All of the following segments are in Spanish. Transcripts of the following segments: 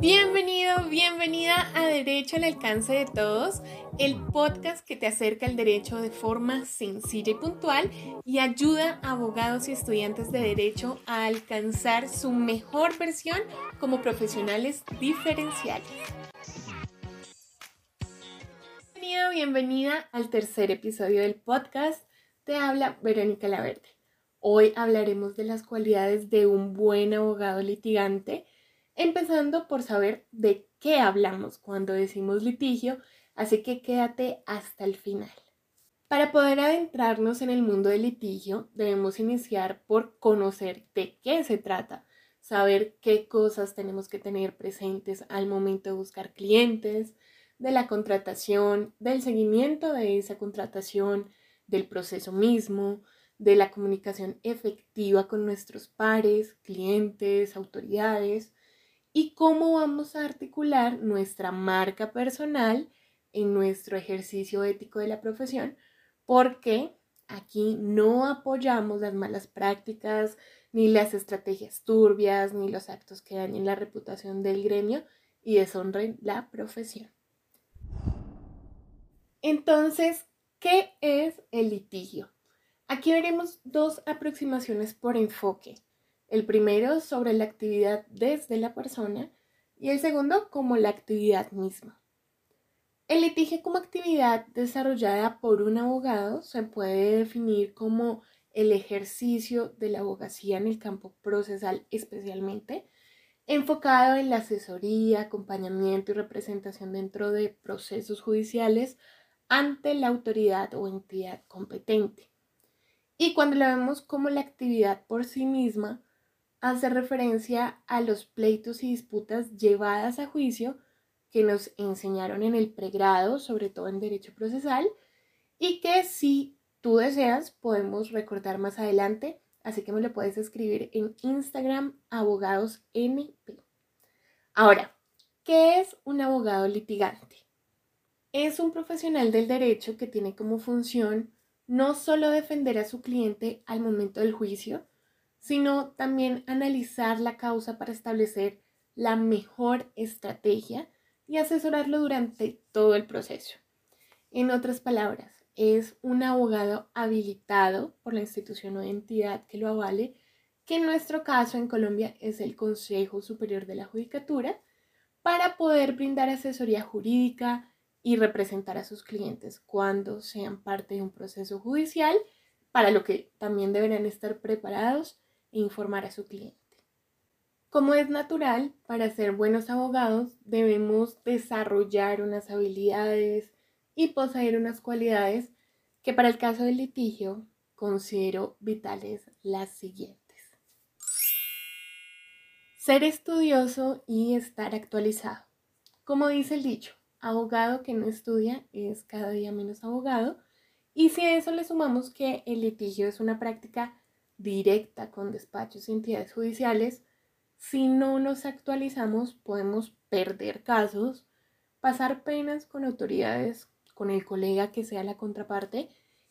Bienvenido, bienvenida a Derecho al alcance de todos, el podcast que te acerca al derecho de forma sencilla y puntual y ayuda a abogados y estudiantes de derecho a alcanzar su mejor versión como profesionales diferenciales. Bienvenido, bienvenida al tercer episodio del podcast. Te habla Verónica Laverde. Hoy hablaremos de las cualidades de un buen abogado litigante, empezando por saber de qué hablamos cuando decimos litigio, así que quédate hasta el final. Para poder adentrarnos en el mundo del litigio, debemos iniciar por conocer de qué se trata, saber qué cosas tenemos que tener presentes al momento de buscar clientes, de la contratación, del seguimiento de esa contratación, del proceso mismo, de la comunicación efectiva con nuestros pares, clientes, autoridades y cómo vamos a articular nuestra marca personal en nuestro ejercicio ético de la profesión, porque aquí no apoyamos las malas prácticas, ni las estrategias turbias, ni los actos que dañen la reputación del gremio y deshonren la profesión. Entonces, ¿qué es el litigio? Aquí veremos dos aproximaciones por enfoque. El primero sobre la actividad desde la persona y el segundo como la actividad misma. El litigio como actividad desarrollada por un abogado se puede definir como el ejercicio de la abogacía en el campo procesal especialmente, enfocado en la asesoría, acompañamiento y representación dentro de procesos judiciales ante la autoridad o entidad competente. Y cuando la vemos como la actividad por sí misma, hace referencia a los pleitos y disputas llevadas a juicio que nos enseñaron en el pregrado, sobre todo en derecho procesal, y que si tú deseas podemos recordar más adelante, así que me lo puedes escribir en Instagram abogadosnp. Ahora, ¿qué es un abogado litigante? Es un profesional del derecho que tiene como función no solo defender a su cliente al momento del juicio, sino también analizar la causa para establecer la mejor estrategia y asesorarlo durante todo el proceso. En otras palabras, es un abogado habilitado por la institución o entidad que lo avale, que en nuestro caso en Colombia es el Consejo Superior de la Judicatura, para poder brindar asesoría jurídica, y representar a sus clientes cuando sean parte de un proceso judicial, para lo que también deberán estar preparados informar a su cliente. Como es natural, para ser buenos abogados debemos desarrollar unas habilidades y poseer unas cualidades que para el caso del litigio considero vitales las siguientes. Ser estudioso y estar actualizado. Como dice el dicho, abogado que no estudia es cada día menos abogado. Y si a eso le sumamos que el litigio es una práctica directa con despachos y entidades judiciales, si no nos actualizamos podemos perder casos, pasar penas con autoridades, con el colega que sea la contraparte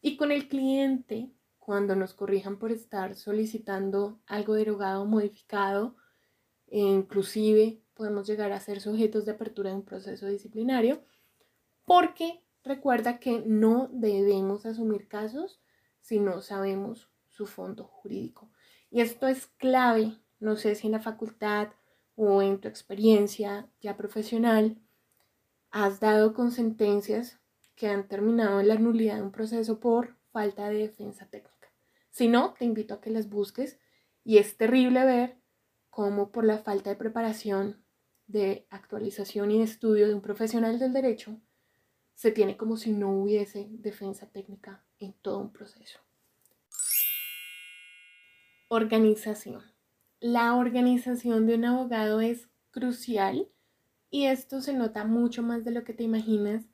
y con el cliente cuando nos corrijan por estar solicitando algo derogado modificado, e inclusive podemos llegar a ser sujetos de apertura de un proceso disciplinario, porque recuerda que no debemos asumir casos si no sabemos su fondo jurídico. Y esto es clave, no sé si en la facultad o en tu experiencia ya profesional has dado con sentencias que han terminado en la nulidad de un proceso por falta de defensa técnica. Si no, te invito a que las busques y es terrible ver cómo por la falta de preparación de actualización y de estudio de un profesional del derecho se tiene como si no hubiese defensa técnica en todo un proceso. Organización. La organización de un abogado es crucial y esto se nota mucho más de lo que te imaginas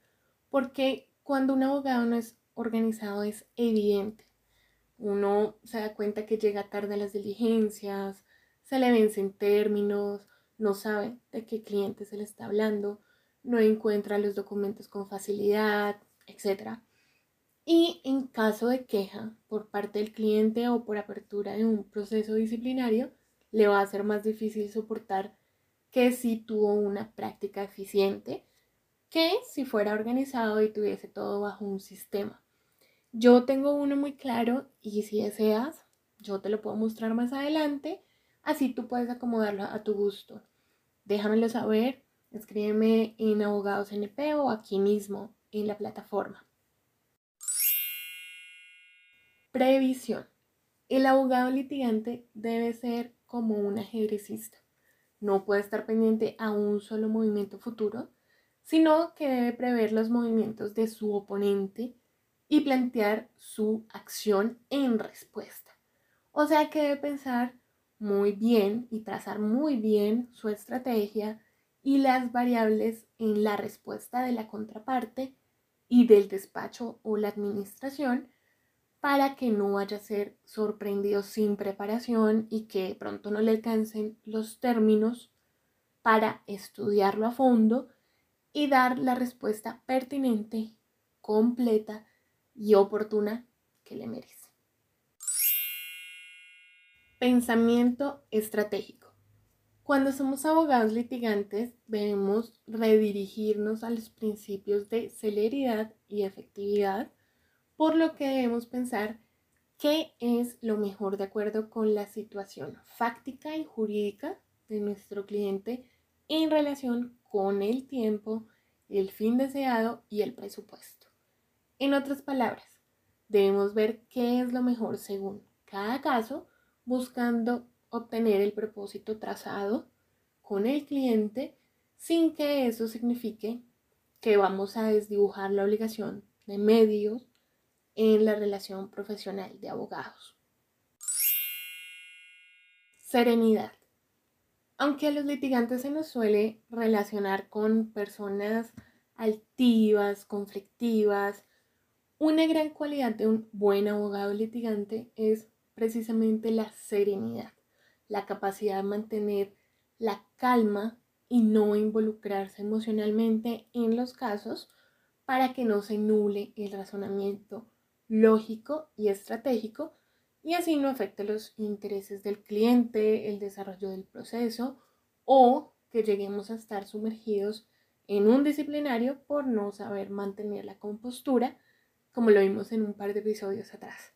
porque cuando un abogado no es organizado es evidente. Uno se da cuenta que llega tarde a las diligencias, se le vencen términos, no sabe de qué cliente se le está hablando, no encuentra los documentos con facilidad, etc. Y en caso de queja por parte del cliente o por apertura de un proceso disciplinario, le va a ser más difícil soportar que si tuvo una práctica eficiente que si fuera organizado y tuviese todo bajo un sistema. Yo tengo uno muy claro y si deseas, yo te lo puedo mostrar más adelante, así tú puedes acomodarlo a tu gusto. Déjamelo saber, escríbeme en Abogados NP o aquí mismo en la plataforma. Previsión. El abogado litigante debe ser como un ajedrecista. No puede estar pendiente a un solo movimiento futuro, sino que debe prever los movimientos de su oponente y plantear su acción en respuesta. O sea que debe pensar muy bien y trazar muy bien su estrategia y las variables en la respuesta de la contraparte y del despacho o la administración para que no vaya a ser sorprendido sin preparación y que pronto no le alcancen los términos para estudiarlo a fondo y dar la respuesta pertinente, completa y oportuna que le merece. Pensamiento estratégico. Cuando somos abogados litigantes debemos redirigirnos a los principios de celeridad y efectividad, por lo que debemos pensar qué es lo mejor de acuerdo con la situación fáctica y jurídica de nuestro cliente en relación con el tiempo, el fin deseado y el presupuesto. En otras palabras, debemos ver qué es lo mejor según cada caso, buscando obtener el propósito trazado con el cliente sin que eso signifique que vamos a desdibujar la obligación de medios en la relación profesional de abogados. Serenidad. Aunque a los litigantes se nos suele relacionar con personas altivas, conflictivas, una gran cualidad de un buen abogado litigante es precisamente la serenidad, la capacidad de mantener la calma y no involucrarse emocionalmente en los casos para que no se nule el razonamiento lógico y estratégico y así no afecte los intereses del cliente, el desarrollo del proceso o que lleguemos a estar sumergidos en un disciplinario por no saber mantener la compostura, como lo vimos en un par de episodios atrás.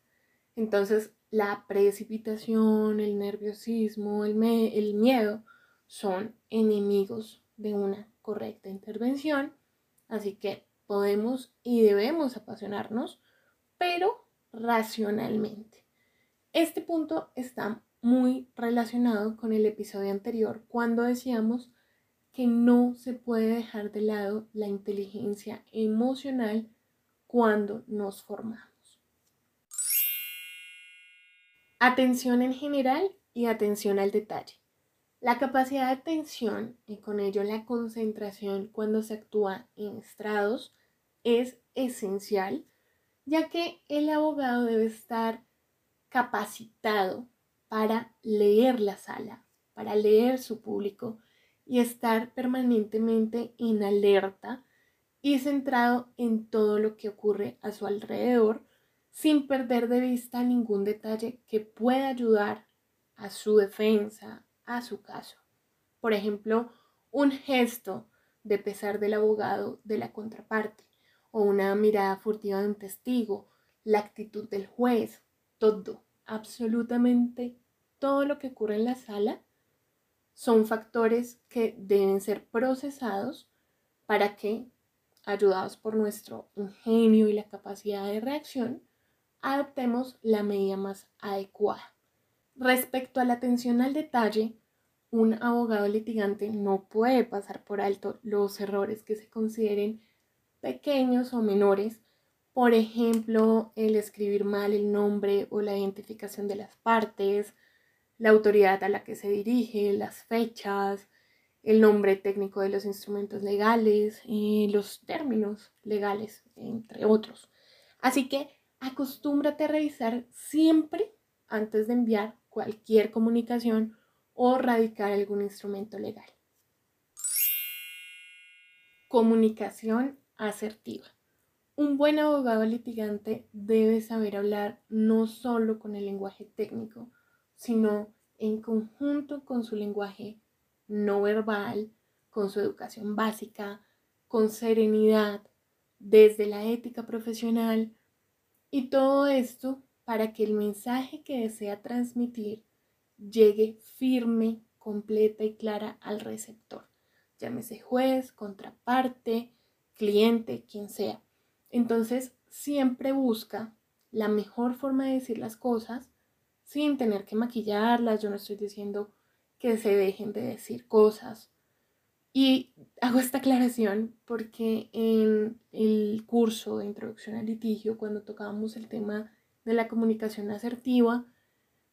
Entonces, la precipitación, el nerviosismo, el, el miedo son enemigos de una correcta intervención, así que podemos y debemos apasionarnos, pero racionalmente. Este punto está muy relacionado con el episodio anterior cuando decíamos que no se puede dejar de lado la inteligencia emocional cuando nos formamos. Atención en general y atención al detalle. La capacidad de atención y con ello la concentración cuando se actúa en estrados es esencial, ya que el abogado debe estar capacitado para leer la sala, para leer su público y estar permanentemente en alerta y centrado en todo lo que ocurre a su alrededor sin perder de vista ningún detalle que pueda ayudar a su defensa, a su caso. Por ejemplo, un gesto de pesar del abogado de la contraparte o una mirada furtiva de un testigo, la actitud del juez, todo, absolutamente todo lo que ocurre en la sala son factores que deben ser procesados para que, ayudados por nuestro ingenio y la capacidad de reacción, adoptemos la medida más adecuada. Respecto a la atención al detalle, un abogado litigante no puede pasar por alto los errores que se consideren pequeños o menores por ejemplo, el escribir mal el nombre o la identificación de las partes, la autoridad a la que se dirige, las fechas, el nombre técnico de los instrumentos legales y los términos legales, entre otros. Así que acostúmbrate a revisar siempre antes de enviar cualquier comunicación o radicar algún instrumento legal. Comunicación asertiva. Un buen abogado litigante debe saber hablar no solo con el lenguaje técnico, sino en conjunto con su lenguaje no verbal, con su educación básica, con serenidad, desde la ética profesional y todo esto para que el mensaje que desea transmitir llegue firme, completa y clara al receptor, llámese juez, contraparte, cliente, quien sea. Entonces, siempre busca la mejor forma de decir las cosas sin tener que maquillarlas. Yo no estoy diciendo que se dejen de decir cosas. Y hago esta aclaración porque en el curso de introducción al litigio, cuando tocábamos el tema de la comunicación asertiva,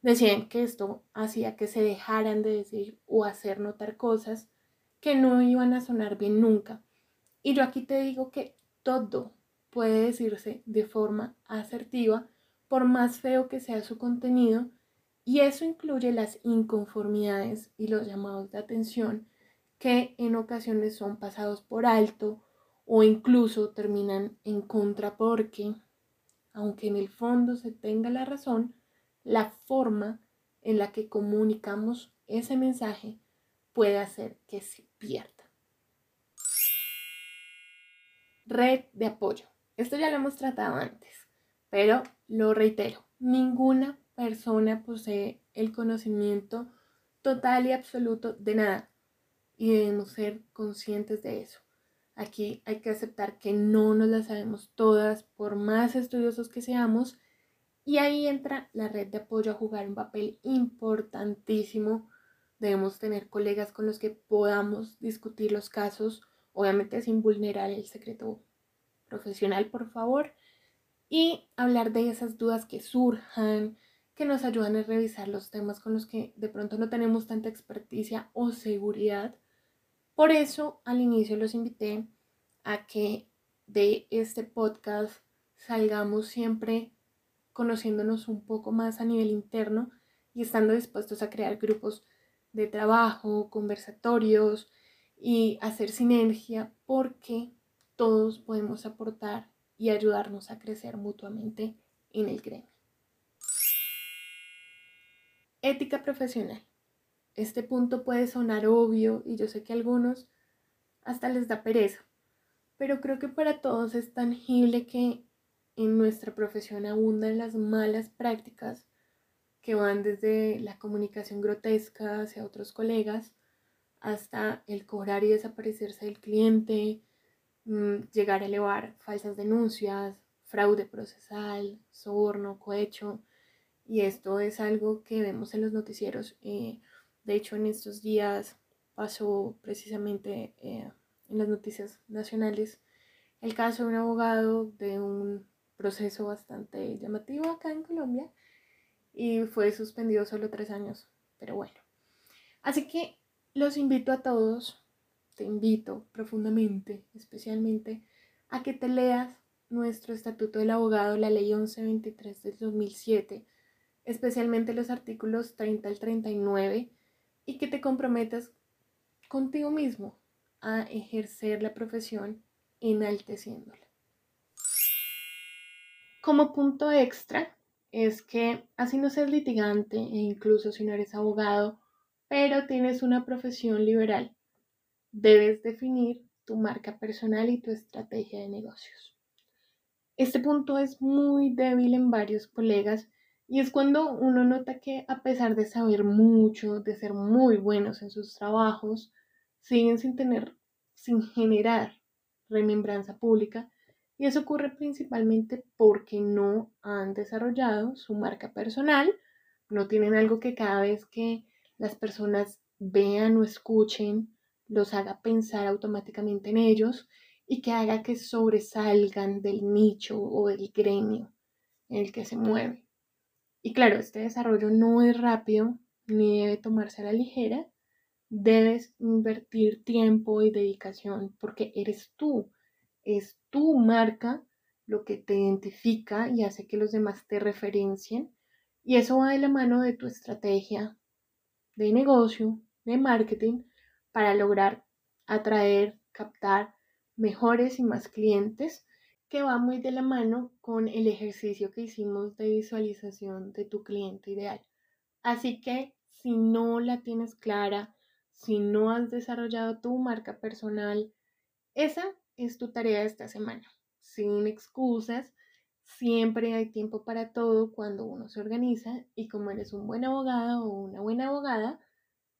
decían que esto hacía que se dejaran de decir o hacer notar cosas que no iban a sonar bien nunca. Y yo aquí te digo que todo puede decirse de forma asertiva, por más feo que sea su contenido, y eso incluye las inconformidades y los llamados de atención que en ocasiones son pasados por alto o incluso terminan en contra porque, aunque en el fondo se tenga la razón, la forma en la que comunicamos ese mensaje puede hacer que se pierda. Red de apoyo. Esto ya lo hemos tratado antes, pero lo reitero, ninguna persona posee el conocimiento total y absoluto de nada y debemos ser conscientes de eso. Aquí hay que aceptar que no nos las sabemos todas por más estudiosos que seamos y ahí entra la red de apoyo a jugar un papel importantísimo. Debemos tener colegas con los que podamos discutir los casos, obviamente sin vulnerar el secreto profesional, por favor, y hablar de esas dudas que surjan, que nos ayudan a revisar los temas con los que de pronto no tenemos tanta experticia o seguridad. Por eso al inicio los invité a que de este podcast salgamos siempre conociéndonos un poco más a nivel interno y estando dispuestos a crear grupos de trabajo, conversatorios y hacer sinergia porque todos podemos aportar y ayudarnos a crecer mutuamente en el gremio. Ética profesional. Este punto puede sonar obvio y yo sé que a algunos hasta les da pereza, pero creo que para todos es tangible que en nuestra profesión abundan las malas prácticas que van desde la comunicación grotesca hacia otros colegas hasta el cobrar y desaparecerse del cliente, mm, llegar a elevar falsas denuncias, fraude procesal, soborno, cohecho. Y esto es algo que vemos en los noticieros. Eh, de hecho, en estos días pasó precisamente eh, en las noticias nacionales el caso de un abogado de un proceso bastante llamativo acá en Colombia y fue suspendido solo tres años, pero bueno. Así que los invito a todos, te invito profundamente, especialmente, a que te leas nuestro Estatuto del Abogado, la Ley 1123 del 2007, especialmente los artículos 30 al 39, y que te comprometas contigo mismo a ejercer la profesión enalteciéndola. Como punto extra es que así no seas litigante e incluso si no eres abogado, pero tienes una profesión liberal, debes definir tu marca personal y tu estrategia de negocios. Este punto es muy débil en varios colegas y es cuando uno nota que a pesar de saber mucho, de ser muy buenos en sus trabajos, siguen sin tener, sin generar remembranza pública y eso ocurre principalmente porque no han desarrollado su marca personal, no tienen algo que cada vez que las personas vean o escuchen los haga pensar automáticamente en ellos y que haga que sobresalgan del nicho o del gremio en el que se mueve. Y claro, este desarrollo no es rápido ni debe tomarse a la ligera. Debes invertir tiempo y dedicación porque eres tú es tu marca lo que te identifica y hace que los demás te referencien. Y eso va de la mano de tu estrategia de negocio, de marketing, para lograr atraer, captar mejores y más clientes, que va muy de la mano con el ejercicio que hicimos de visualización de tu cliente ideal. Así que si no la tienes clara, si no has desarrollado tu marca personal, esa es tu tarea esta semana. Sin excusas, siempre hay tiempo para todo cuando uno se organiza y como eres un buen abogado o una buena abogada,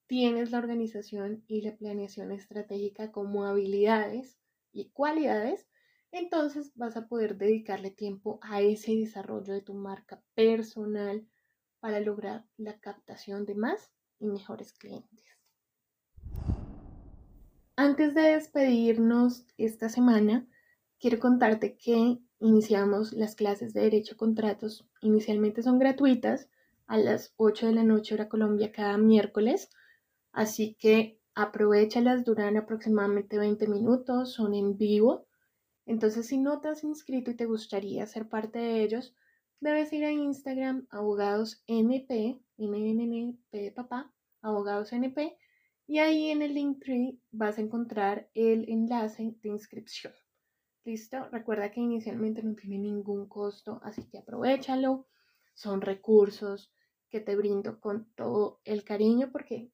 tienes la organización y la planeación estratégica como habilidades y cualidades, entonces vas a poder dedicarle tiempo a ese desarrollo de tu marca personal para lograr la captación de más y mejores clientes. Antes de despedirnos esta semana, quiero contarte que iniciamos las clases de Derecho a Contratos. Inicialmente son gratuitas a las 8 de la noche hora Colombia cada miércoles, así que aprovechalas, duran aproximadamente 20 minutos, son en vivo. Entonces, si no te has inscrito y te gustaría ser parte de ellos, debes ir a Instagram abogadosnp, NNP de papá, abogadosnp, y ahí en el link tree vas a encontrar el enlace de inscripción. ¿Listo? Recuerda que inicialmente no tiene ningún costo, así que aprovechalo. Son recursos que te brindo con todo el cariño porque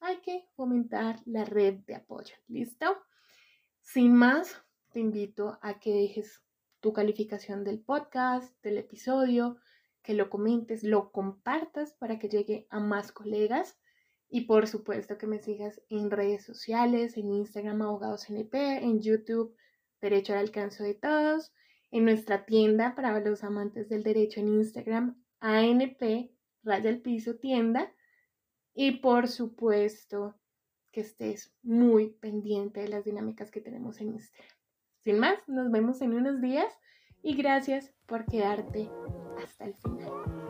hay que fomentar la red de apoyo. ¿Listo? Sin más, te invito a que dejes tu calificación del podcast, del episodio, que lo comentes, lo compartas para que llegue a más colegas y por supuesto que me sigas en redes sociales, en Instagram Abogados NP, en YouTube Derecho al Alcance de Todos, en nuestra tienda para los amantes del derecho en Instagram ANP Raya el Piso Tienda y por supuesto que estés muy pendiente de las dinámicas que tenemos en Instagram. Sin más, nos vemos en unos días y gracias por quedarte hasta el final.